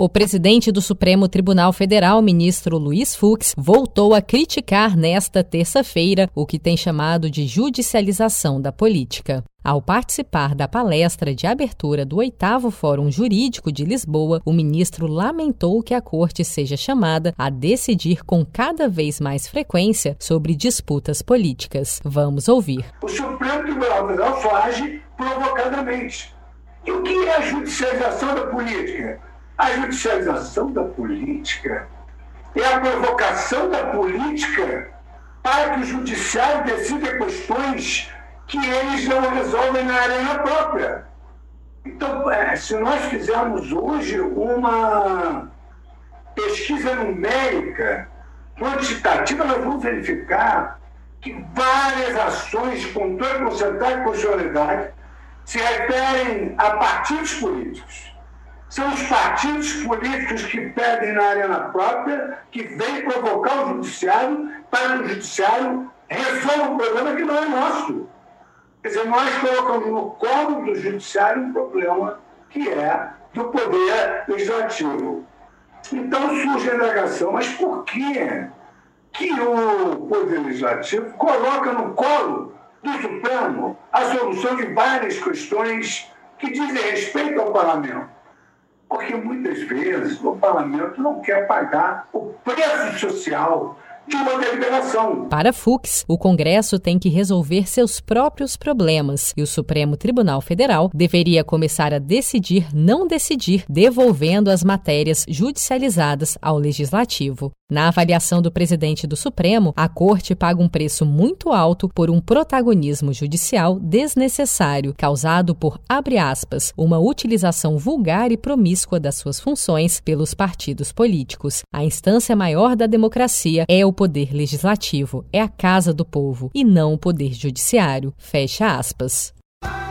O presidente do Supremo Tribunal Federal, ministro Luiz Fux, voltou a criticar nesta terça-feira o que tem chamado de judicialização da política. Ao participar da palestra de abertura do oitavo Fórum Jurídico de Lisboa, o ministro lamentou que a corte seja chamada a decidir com cada vez mais frequência sobre disputas políticas. Vamos ouvir. O Supremo Tribunal Federal age provocadamente. E o que é a judicialização da política? A judicialização da política é a provocação da política para que o judiciário decida questões que eles não resolvem na arena própria. Então, é, se nós fizermos hoje uma pesquisa numérica, quantitativa, nós vamos verificar que várias ações de controle concentrado e constitucionalidade se referem a partidos políticos são os partidos políticos que pedem na arena própria, que vêm provocar o judiciário para que o judiciário resolva um problema que não é nosso. Quer dizer, nós colocamos no colo do judiciário um problema que é do poder legislativo. Então surge a indagação, mas por que, que o poder legislativo coloca no colo do Supremo a solução de várias questões que dizem respeito ao parlamento? Porque muitas vezes o parlamento não quer pagar o preço social de uma deliberação. Para Fux, o Congresso tem que resolver seus próprios problemas e o Supremo Tribunal Federal deveria começar a decidir não decidir, devolvendo as matérias judicializadas ao Legislativo. Na avaliação do presidente do Supremo, a Corte paga um preço muito alto por um protagonismo judicial desnecessário, causado por, abre aspas, uma utilização vulgar e promíscua das suas funções pelos partidos políticos. A instância maior da democracia é o poder legislativo, é a casa do povo, e não o poder judiciário. Fecha aspas.